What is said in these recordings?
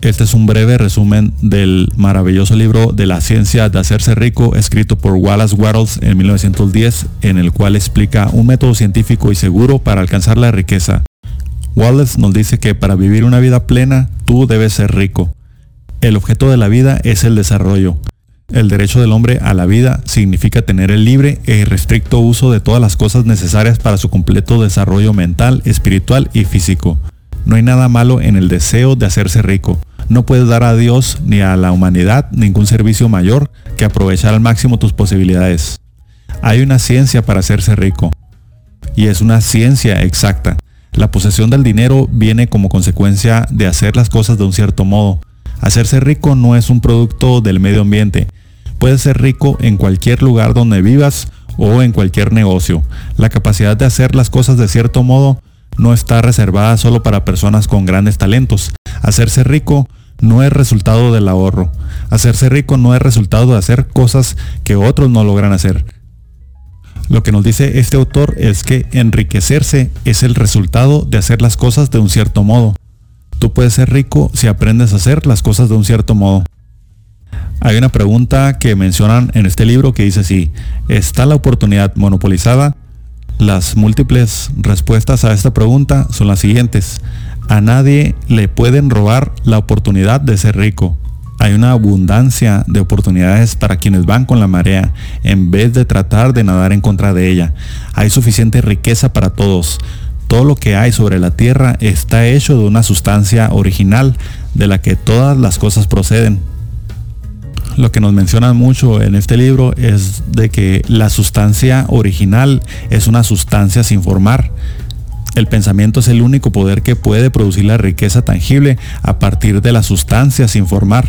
Este es un breve resumen del maravilloso libro de la ciencia de hacerse rico escrito por Wallace Wattles en 1910 en el cual explica un método científico y seguro para alcanzar la riqueza. Wallace nos dice que para vivir una vida plena tú debes ser rico. El objeto de la vida es el desarrollo. El derecho del hombre a la vida significa tener el libre e irrestricto uso de todas las cosas necesarias para su completo desarrollo mental, espiritual y físico. No hay nada malo en el deseo de hacerse rico. No puedes dar a Dios ni a la humanidad ningún servicio mayor que aprovechar al máximo tus posibilidades. Hay una ciencia para hacerse rico. Y es una ciencia exacta. La posesión del dinero viene como consecuencia de hacer las cosas de un cierto modo. Hacerse rico no es un producto del medio ambiente. Puedes ser rico en cualquier lugar donde vivas o en cualquier negocio. La capacidad de hacer las cosas de cierto modo no está reservada solo para personas con grandes talentos. Hacerse rico no es resultado del ahorro. Hacerse rico no es resultado de hacer cosas que otros no logran hacer. Lo que nos dice este autor es que enriquecerse es el resultado de hacer las cosas de un cierto modo. Tú puedes ser rico si aprendes a hacer las cosas de un cierto modo. Hay una pregunta que mencionan en este libro que dice así, ¿está la oportunidad monopolizada? Las múltiples respuestas a esta pregunta son las siguientes. A nadie le pueden robar la oportunidad de ser rico. Hay una abundancia de oportunidades para quienes van con la marea en vez de tratar de nadar en contra de ella. Hay suficiente riqueza para todos. Todo lo que hay sobre la tierra está hecho de una sustancia original de la que todas las cosas proceden lo que nos mencionan mucho en este libro es de que la sustancia original es una sustancia sin formar. El pensamiento es el único poder que puede producir la riqueza tangible a partir de la sustancia sin formar.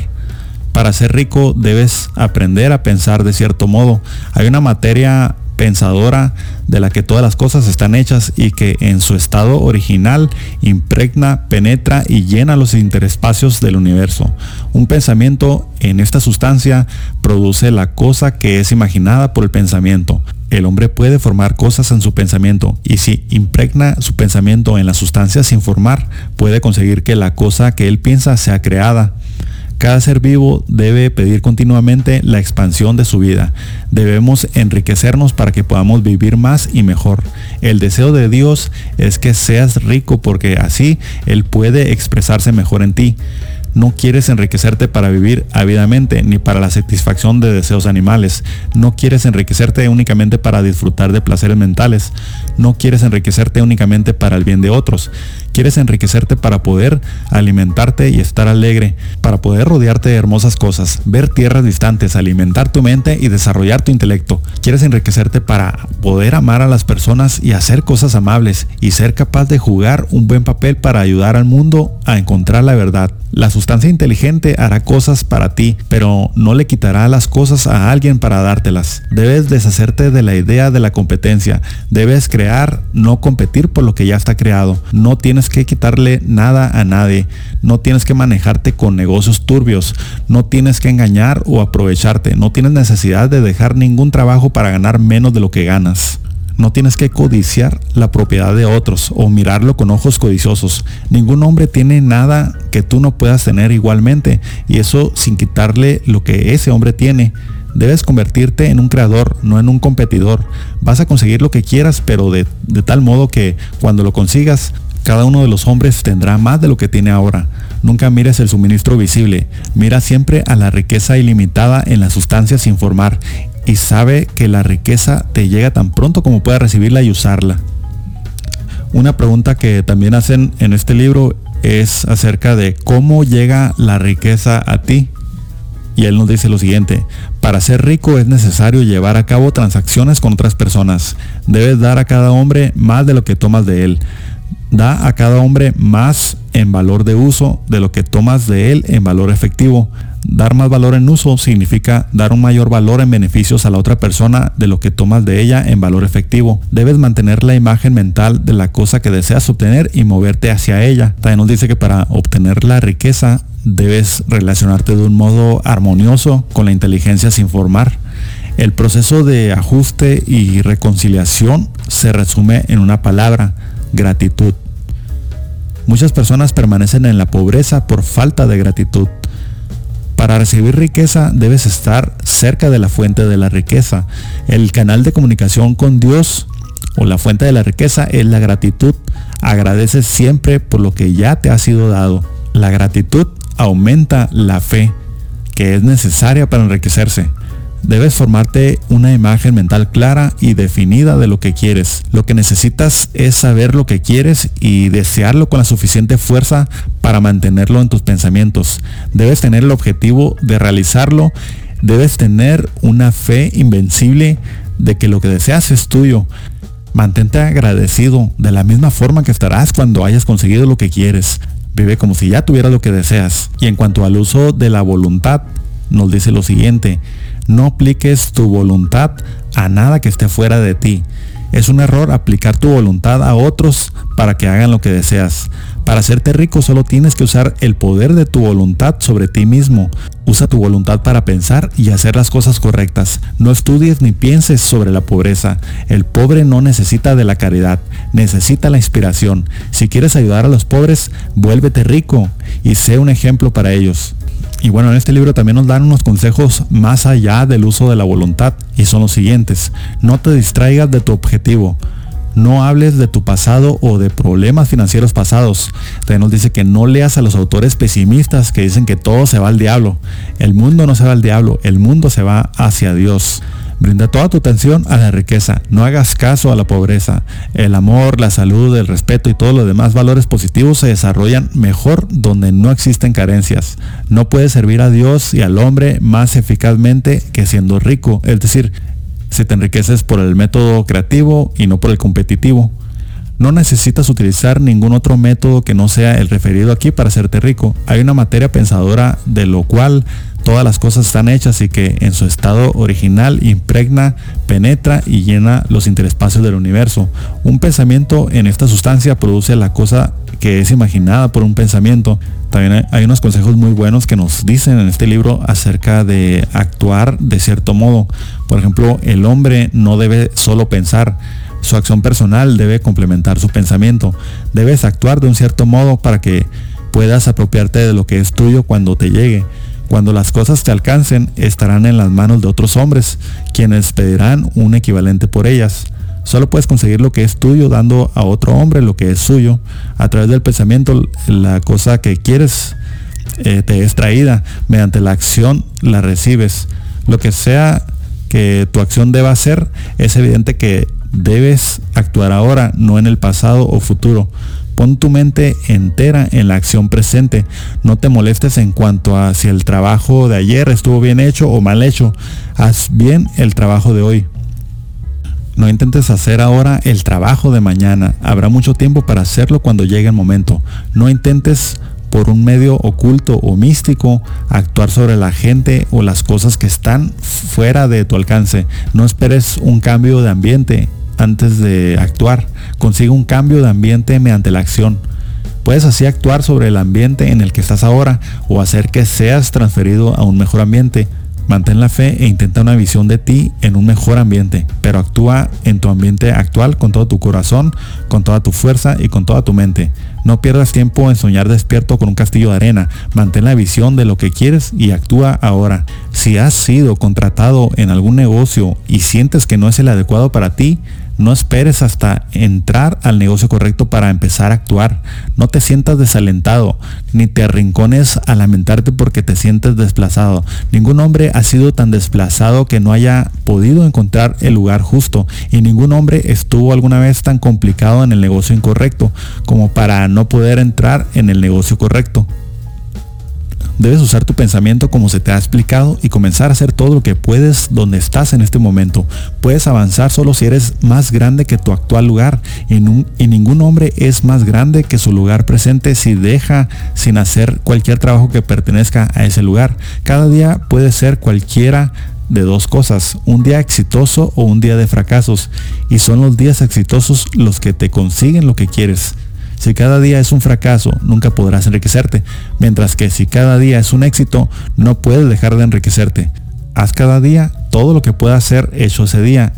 Para ser rico debes aprender a pensar de cierto modo. Hay una materia pensadora de la que todas las cosas están hechas y que en su estado original impregna, penetra y llena los interespacios del universo. Un pensamiento en esta sustancia produce la cosa que es imaginada por el pensamiento. El hombre puede formar cosas en su pensamiento y si impregna su pensamiento en la sustancia sin formar, puede conseguir que la cosa que él piensa sea creada. Cada ser vivo debe pedir continuamente la expansión de su vida. Debemos enriquecernos para que podamos vivir más y mejor. El deseo de Dios es que seas rico porque así Él puede expresarse mejor en ti. No quieres enriquecerte para vivir ávidamente ni para la satisfacción de deseos animales. No quieres enriquecerte únicamente para disfrutar de placeres mentales. No quieres enriquecerte únicamente para el bien de otros. Quieres enriquecerte para poder alimentarte y estar alegre, para poder rodearte de hermosas cosas, ver tierras distantes, alimentar tu mente y desarrollar tu intelecto. Quieres enriquecerte para poder amar a las personas y hacer cosas amables y ser capaz de jugar un buen papel para ayudar al mundo a encontrar la verdad. La sustancia inteligente hará cosas para ti, pero no le quitará las cosas a alguien para dártelas. Debes deshacerte de la idea de la competencia. Debes crear, no competir por lo que ya está creado. No tienes que quitarle nada a nadie. No tienes que manejarte con negocios turbios. No tienes que engañar o aprovecharte. No tienes necesidad de dejar ningún trabajo para ganar menos de lo que ganas. No tienes que codiciar la propiedad de otros o mirarlo con ojos codiciosos. Ningún hombre tiene nada que tú no puedas tener igualmente y eso sin quitarle lo que ese hombre tiene. Debes convertirte en un creador, no en un competidor. Vas a conseguir lo que quieras, pero de, de tal modo que cuando lo consigas, cada uno de los hombres tendrá más de lo que tiene ahora. Nunca mires el suministro visible, mira siempre a la riqueza ilimitada en la sustancia sin formar y sabe que la riqueza te llega tan pronto como puedas recibirla y usarla. Una pregunta que también hacen en este libro es acerca de cómo llega la riqueza a ti. Y él nos dice lo siguiente, para ser rico es necesario llevar a cabo transacciones con otras personas. Debes dar a cada hombre más de lo que tomas de él. Da a cada hombre más en valor de uso de lo que tomas de él en valor efectivo. Dar más valor en uso significa dar un mayor valor en beneficios a la otra persona de lo que tomas de ella en valor efectivo. Debes mantener la imagen mental de la cosa que deseas obtener y moverte hacia ella. También nos dice que para obtener la riqueza debes relacionarte de un modo armonioso con la inteligencia sin formar. El proceso de ajuste y reconciliación se resume en una palabra, gratitud. Muchas personas permanecen en la pobreza por falta de gratitud. Para recibir riqueza debes estar cerca de la fuente de la riqueza. El canal de comunicación con Dios o la fuente de la riqueza es la gratitud. Agradeces siempre por lo que ya te ha sido dado. La gratitud aumenta la fe que es necesaria para enriquecerse. Debes formarte una imagen mental clara y definida de lo que quieres. Lo que necesitas es saber lo que quieres y desearlo con la suficiente fuerza para mantenerlo en tus pensamientos. Debes tener el objetivo de realizarlo. Debes tener una fe invencible de que lo que deseas es tuyo. Mantente agradecido de la misma forma que estarás cuando hayas conseguido lo que quieres. Vive como si ya tuvieras lo que deseas. Y en cuanto al uso de la voluntad, nos dice lo siguiente. No apliques tu voluntad a nada que esté fuera de ti. Es un error aplicar tu voluntad a otros para que hagan lo que deseas. Para hacerte rico solo tienes que usar el poder de tu voluntad sobre ti mismo. Usa tu voluntad para pensar y hacer las cosas correctas. No estudies ni pienses sobre la pobreza. El pobre no necesita de la caridad, necesita la inspiración. Si quieres ayudar a los pobres, vuélvete rico y sé un ejemplo para ellos. Y bueno, en este libro también nos dan unos consejos más allá del uso de la voluntad y son los siguientes. No te distraigas de tu objetivo. No hables de tu pasado o de problemas financieros pasados. También nos dice que no leas a los autores pesimistas que dicen que todo se va al diablo. El mundo no se va al diablo, el mundo se va hacia Dios. Brinda toda tu atención a la riqueza, no hagas caso a la pobreza. El amor, la salud, el respeto y todos los demás valores positivos se desarrollan mejor donde no existen carencias. No puedes servir a Dios y al hombre más eficazmente que siendo rico, es decir, si te enriqueces por el método creativo y no por el competitivo. No necesitas utilizar ningún otro método que no sea el referido aquí para hacerte rico. Hay una materia pensadora de lo cual todas las cosas están hechas y que en su estado original impregna, penetra y llena los interespacios del universo. Un pensamiento en esta sustancia produce la cosa que es imaginada por un pensamiento. También hay unos consejos muy buenos que nos dicen en este libro acerca de actuar de cierto modo. Por ejemplo, el hombre no debe solo pensar, su acción personal debe complementar su pensamiento. Debes actuar de un cierto modo para que puedas apropiarte de lo que es tuyo cuando te llegue. Cuando las cosas te alcancen, estarán en las manos de otros hombres, quienes pedirán un equivalente por ellas. Solo puedes conseguir lo que es tuyo dando a otro hombre lo que es suyo. A través del pensamiento, la cosa que quieres eh, te es traída. Mediante la acción la recibes. Lo que sea que tu acción deba hacer, es evidente que Debes actuar ahora, no en el pasado o futuro. Pon tu mente entera en la acción presente. No te molestes en cuanto a si el trabajo de ayer estuvo bien hecho o mal hecho. Haz bien el trabajo de hoy. No intentes hacer ahora el trabajo de mañana. Habrá mucho tiempo para hacerlo cuando llegue el momento. No intentes por un medio oculto o místico actuar sobre la gente o las cosas que están fuera de tu alcance. No esperes un cambio de ambiente antes de actuar. Consigue un cambio de ambiente mediante la acción. Puedes así actuar sobre el ambiente en el que estás ahora o hacer que seas transferido a un mejor ambiente. Mantén la fe e intenta una visión de ti en un mejor ambiente, pero actúa en tu ambiente actual con todo tu corazón, con toda tu fuerza y con toda tu mente. No pierdas tiempo en soñar despierto con un castillo de arena. Mantén la visión de lo que quieres y actúa ahora. Si has sido contratado en algún negocio y sientes que no es el adecuado para ti, no esperes hasta entrar al negocio correcto para empezar a actuar. No te sientas desalentado, ni te arrincones a lamentarte porque te sientes desplazado. Ningún hombre ha sido tan desplazado que no haya podido encontrar el lugar justo. Y ningún hombre estuvo alguna vez tan complicado en el negocio incorrecto como para no poder entrar en el negocio correcto. Debes usar tu pensamiento como se te ha explicado y comenzar a hacer todo lo que puedes donde estás en este momento. Puedes avanzar solo si eres más grande que tu actual lugar y, y ningún hombre es más grande que su lugar presente si deja sin hacer cualquier trabajo que pertenezca a ese lugar. Cada día puede ser cualquiera de dos cosas, un día exitoso o un día de fracasos. Y son los días exitosos los que te consiguen lo que quieres. Si cada día es un fracaso, nunca podrás enriquecerte, mientras que si cada día es un éxito, no puedes dejar de enriquecerte. Haz cada día todo lo que puedas hacer hecho ese día.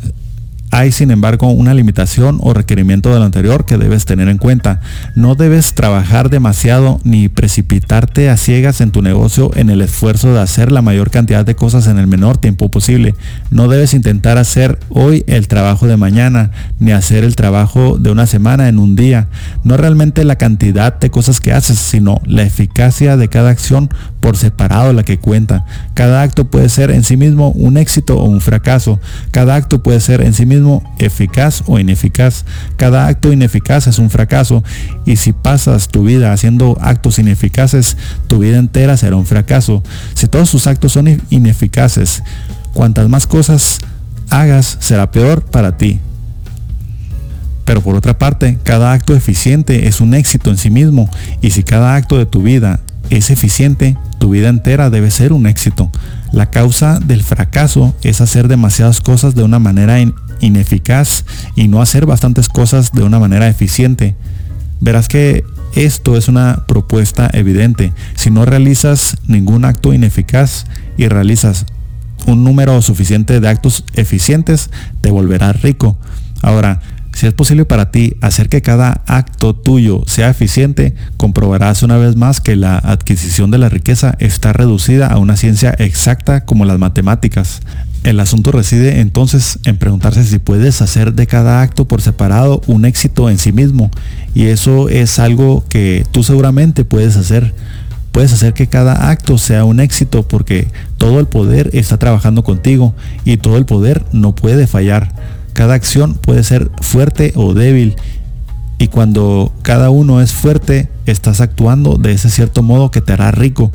Hay sin embargo una limitación o requerimiento de lo anterior que debes tener en cuenta. No debes trabajar demasiado ni precipitarte a ciegas en tu negocio en el esfuerzo de hacer la mayor cantidad de cosas en el menor tiempo posible. No debes intentar hacer hoy el trabajo de mañana ni hacer el trabajo de una semana en un día. No realmente la cantidad de cosas que haces, sino la eficacia de cada acción por separado la que cuenta. Cada acto puede ser en sí mismo un éxito o un fracaso. Cada acto puede ser en sí mismo eficaz o ineficaz. Cada acto ineficaz es un fracaso y si pasas tu vida haciendo actos ineficaces, tu vida entera será un fracaso. Si todos tus actos son ineficaces, cuantas más cosas hagas será peor para ti. Pero por otra parte, cada acto eficiente es un éxito en sí mismo y si cada acto de tu vida es eficiente, tu vida entera debe ser un éxito. La causa del fracaso es hacer demasiadas cosas de una manera ineficaz y no hacer bastantes cosas de una manera eficiente. Verás que esto es una propuesta evidente. Si no realizas ningún acto ineficaz y realizas un número suficiente de actos eficientes, te volverás rico. Ahora, si es posible para ti hacer que cada acto tuyo sea eficiente, comprobarás una vez más que la adquisición de la riqueza está reducida a una ciencia exacta como las matemáticas. El asunto reside entonces en preguntarse si puedes hacer de cada acto por separado un éxito en sí mismo. Y eso es algo que tú seguramente puedes hacer. Puedes hacer que cada acto sea un éxito porque todo el poder está trabajando contigo y todo el poder no puede fallar. Cada acción puede ser fuerte o débil y cuando cada uno es fuerte, estás actuando de ese cierto modo que te hará rico.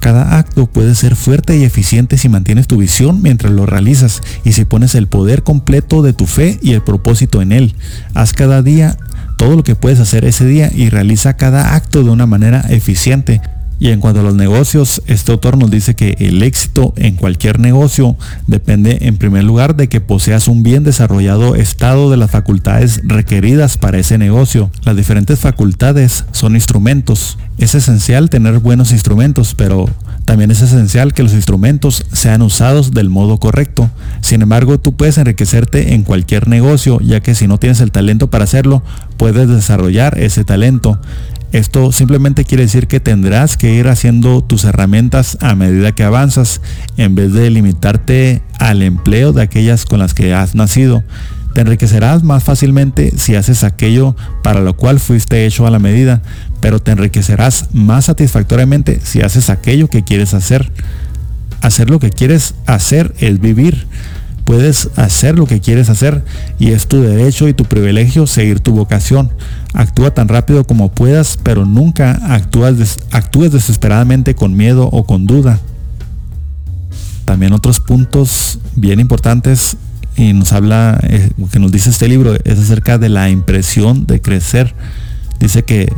Cada acto puede ser fuerte y eficiente si mantienes tu visión mientras lo realizas y si pones el poder completo de tu fe y el propósito en él. Haz cada día todo lo que puedes hacer ese día y realiza cada acto de una manera eficiente. Y en cuanto a los negocios, este autor nos dice que el éxito en cualquier negocio depende en primer lugar de que poseas un bien desarrollado estado de las facultades requeridas para ese negocio. Las diferentes facultades son instrumentos. Es esencial tener buenos instrumentos, pero también es esencial que los instrumentos sean usados del modo correcto. Sin embargo, tú puedes enriquecerte en cualquier negocio, ya que si no tienes el talento para hacerlo, puedes desarrollar ese talento. Esto simplemente quiere decir que tendrás que ir haciendo tus herramientas a medida que avanzas, en vez de limitarte al empleo de aquellas con las que has nacido. Te enriquecerás más fácilmente si haces aquello para lo cual fuiste hecho a la medida, pero te enriquecerás más satisfactoriamente si haces aquello que quieres hacer. Hacer lo que quieres hacer es vivir. Puedes hacer lo que quieres hacer y es tu derecho y tu privilegio seguir tu vocación. Actúa tan rápido como puedas, pero nunca actúes, actúes desesperadamente con miedo o con duda. También otros puntos bien importantes y nos habla, eh, que nos dice este libro, es acerca de la impresión de crecer. Dice que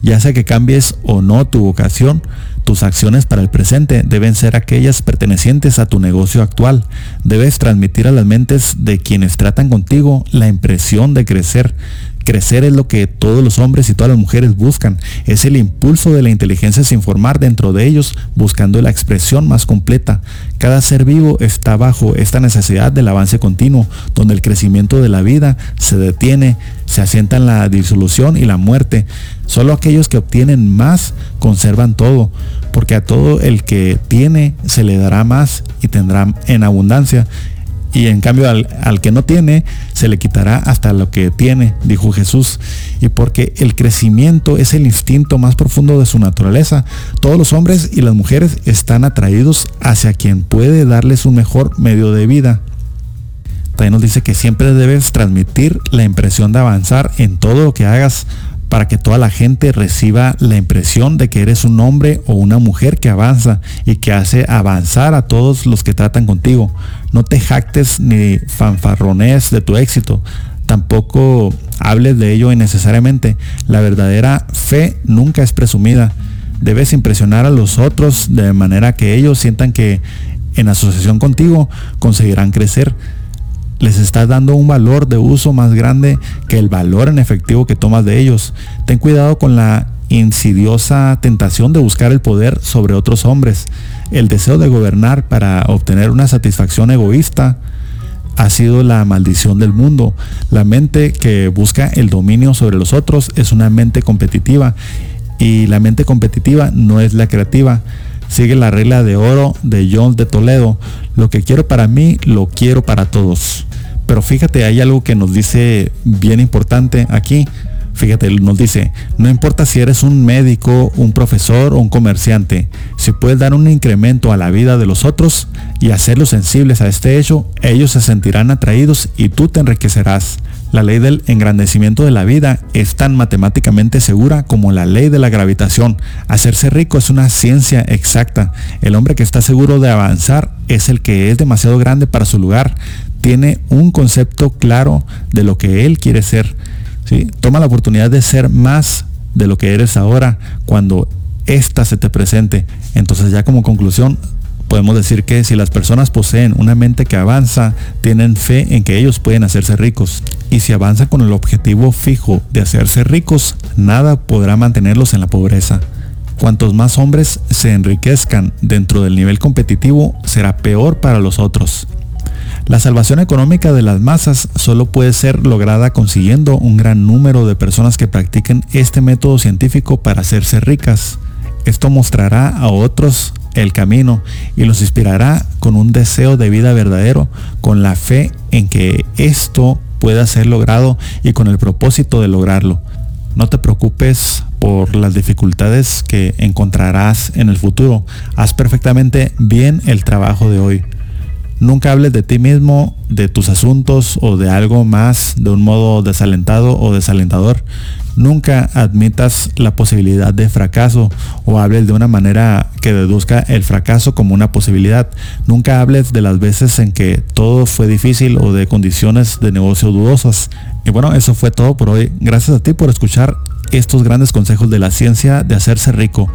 ya sea que cambies o no tu vocación, tus acciones para el presente deben ser aquellas pertenecientes a tu negocio actual. Debes transmitir a las mentes de quienes tratan contigo la impresión de crecer. Crecer es lo que todos los hombres y todas las mujeres buscan. Es el impulso de la inteligencia sin formar dentro de ellos, buscando la expresión más completa. Cada ser vivo está bajo esta necesidad del avance continuo, donde el crecimiento de la vida se detiene, se asienta en la disolución y la muerte. Solo aquellos que obtienen más conservan todo, porque a todo el que tiene se le dará más y tendrá en abundancia y en cambio al, que no tiene se le quitará hasta lo que tiene, dijo Jesús. Y porque el crecimiento es el instinto más profundo de su naturaleza, todos los hombres y las mujeres están atraídos hacia quien puede darles un mejor medio de vida. También nos dice que siempre debes transmitir la impresión de avanzar en todo lo que hagas para que toda la gente reciba la impresión de que eres un hombre o una mujer que avanza y que hace avanzar a todos los que tratan contigo. No te jactes ni fanfarrones de tu éxito. Tampoco hables de ello innecesariamente. La verdadera fe nunca es presumida. Debes impresionar a los otros de manera que ellos sientan que en asociación contigo conseguirán crecer les estás dando un valor de uso más grande que el valor en efectivo que tomas de ellos. Ten cuidado con la insidiosa tentación de buscar el poder sobre otros hombres, el deseo de gobernar para obtener una satisfacción egoísta. ha sido la maldición del mundo. La mente que busca el dominio sobre los otros es una mente competitiva y la mente competitiva no es la creativa. Sigue la regla de oro de John de Toledo. Lo que quiero para mí, lo quiero para todos. Pero fíjate, hay algo que nos dice bien importante aquí. Fíjate, nos dice, no importa si eres un médico, un profesor o un comerciante, si puedes dar un incremento a la vida de los otros y hacerlos sensibles a este hecho, ellos se sentirán atraídos y tú te enriquecerás. La ley del engrandecimiento de la vida es tan matemáticamente segura como la ley de la gravitación. Hacerse rico es una ciencia exacta. El hombre que está seguro de avanzar es el que es demasiado grande para su lugar. Tiene un concepto claro de lo que él quiere ser. ¿sí? Toma la oportunidad de ser más de lo que eres ahora cuando ésta se te presente. Entonces ya como conclusión, podemos decir que si las personas poseen una mente que avanza, tienen fe en que ellos pueden hacerse ricos. Y si avanzan con el objetivo fijo de hacerse ricos, nada podrá mantenerlos en la pobreza. Cuantos más hombres se enriquezcan dentro del nivel competitivo, será peor para los otros. La salvación económica de las masas solo puede ser lograda consiguiendo un gran número de personas que practiquen este método científico para hacerse ricas. Esto mostrará a otros el camino y los inspirará con un deseo de vida verdadero, con la fe en que esto pueda ser logrado y con el propósito de lograrlo. No te preocupes por las dificultades que encontrarás en el futuro. Haz perfectamente bien el trabajo de hoy. Nunca hables de ti mismo, de tus asuntos o de algo más de un modo desalentado o desalentador. Nunca admitas la posibilidad de fracaso o hables de una manera que deduzca el fracaso como una posibilidad. Nunca hables de las veces en que todo fue difícil o de condiciones de negocio dudosas. Y bueno, eso fue todo por hoy. Gracias a ti por escuchar estos grandes consejos de la ciencia de hacerse rico.